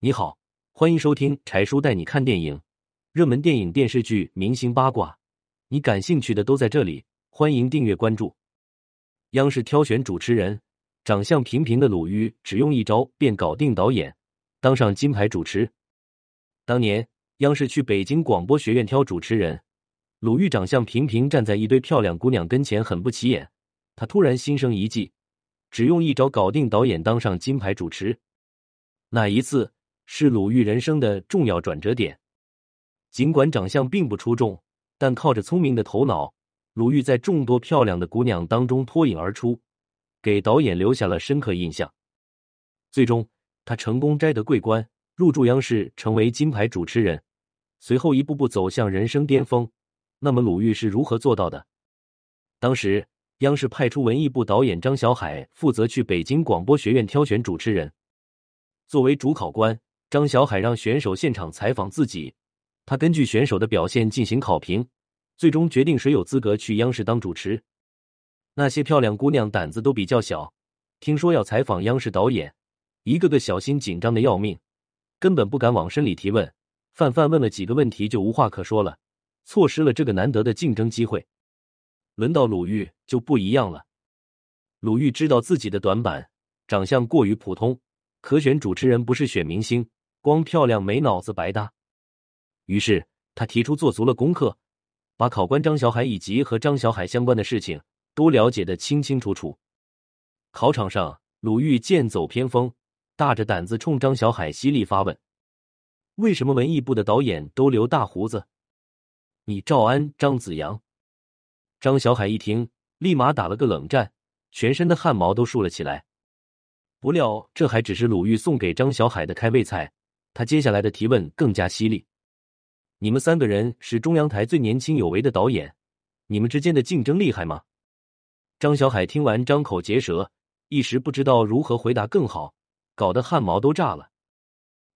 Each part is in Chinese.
你好，欢迎收听柴叔带你看电影，热门电影、电视剧、明星八卦，你感兴趣的都在这里。欢迎订阅关注。央视挑选主持人，长相平平的鲁豫只用一招便搞定导演，当上金牌主持。当年央视去北京广播学院挑主持人，鲁豫长相平平，站在一堆漂亮姑娘跟前，很不起眼。他突然心生一计。只用一招搞定导演，当上金牌主持。那一次是鲁豫人生的重要转折点。尽管长相并不出众，但靠着聪明的头脑，鲁豫在众多漂亮的姑娘当中脱颖而出，给导演留下了深刻印象。最终，他成功摘得桂冠，入驻央视，成为金牌主持人。随后，一步步走向人生巅峰。那么，鲁豫是如何做到的？当时。央视派出文艺部导演张小海负责去北京广播学院挑选主持人。作为主考官，张小海让选手现场采访自己，他根据选手的表现进行考评，最终决定谁有资格去央视当主持。那些漂亮姑娘胆子都比较小，听说要采访央视导演，一个个小心紧张的要命，根本不敢往深里提问，范范问了几个问题就无话可说了，错失了这个难得的竞争机会。轮到鲁豫就不一样了。鲁豫知道自己的短板，长相过于普通，可选主持人不是选明星，光漂亮没脑子白搭。于是他提出做足了功课，把考官张小海以及和张小海相关的事情都了解的清清楚楚。考场上，鲁豫剑走偏锋，大着胆子冲张小海犀利发问：“为什么文艺部的导演都留大胡子？你赵安、张子阳？”张小海一听，立马打了个冷战，全身的汗毛都竖了起来。不料，这还只是鲁豫送给张小海的开胃菜。他接下来的提问更加犀利：“你们三个人是中央台最年轻有为的导演，你们之间的竞争厉害吗？”张小海听完，张口结舌，一时不知道如何回答更好，搞得汗毛都炸了。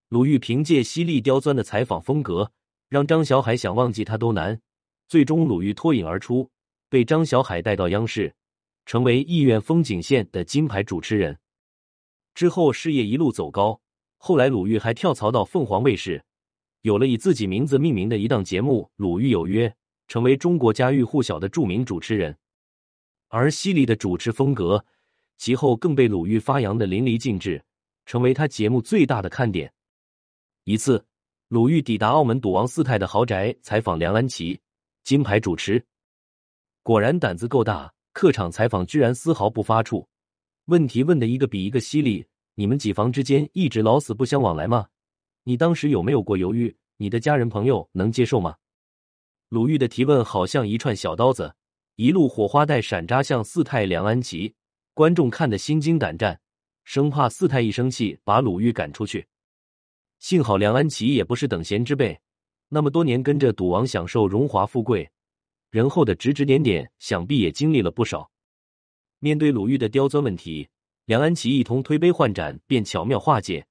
鲁豫凭借犀利刁钻的采访风格，让张小海想忘记他都难。最终，鲁豫脱颖而出。被张小海带到央视，成为艺苑风景线的金牌主持人。之后事业一路走高，后来鲁豫还跳槽到凤凰卫视，有了以自己名字命名的一档节目《鲁豫有约》，成为中国家喻户晓的著名主持人。而犀利的主持风格，其后更被鲁豫发扬的淋漓尽致，成为他节目最大的看点。一次，鲁豫抵达澳门赌王四太的豪宅采访梁安琪，金牌主持。果然胆子够大，客场采访居然丝毫不发怵，问题问的一个比一个犀利。你们几房之间一直老死不相往来吗？你当时有没有过犹豫？你的家人朋友能接受吗？鲁豫的提问好像一串小刀子，一路火花带闪扎向四太梁安琪，观众看得心惊胆战，生怕四太一生气把鲁豫赶出去。幸好梁安琪也不是等闲之辈，那么多年跟着赌王享受荣华富贵。人后的指指点点，想必也经历了不少。面对鲁豫的刁钻问题，梁安琪一通推杯换盏，便巧妙化解。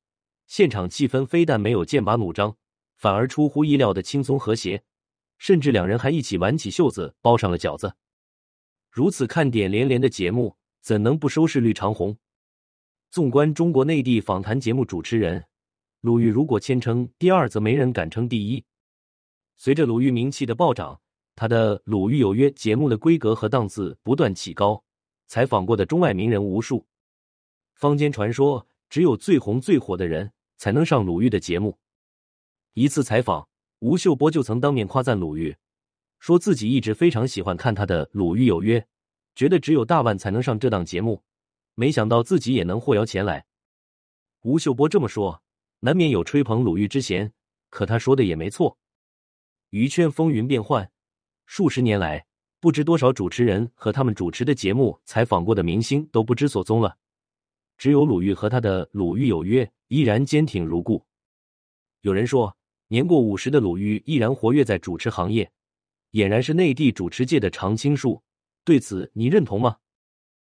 现场气氛非但没有剑拔弩张，反而出乎意料的轻松和谐，甚至两人还一起挽起袖子包上了饺子。如此看点连连的节目，怎能不收视率长虹？纵观中国内地访谈节目主持人，鲁豫如果谦称第二，则没人敢称第一。随着鲁豫名气的暴涨。他的《鲁豫有约》节目的规格和档次不断起高，采访过的中外名人无数。坊间传说，只有最红最火的人才能上鲁豫的节目。一次采访，吴秀波就曾当面夸赞鲁豫，说自己一直非常喜欢看他的《鲁豫有约》，觉得只有大腕才能上这档节目，没想到自己也能获邀前来。吴秀波这么说，难免有吹捧鲁豫之嫌，可他说的也没错。娱圈风云变幻。数十年来，不知多少主持人和他们主持的节目、采访过的明星都不知所踪了，只有鲁豫和他的《鲁豫有约》依然坚挺如故。有人说，年过五十的鲁豫依然活跃在主持行业，俨然是内地主持界的常青树。对此，你认同吗？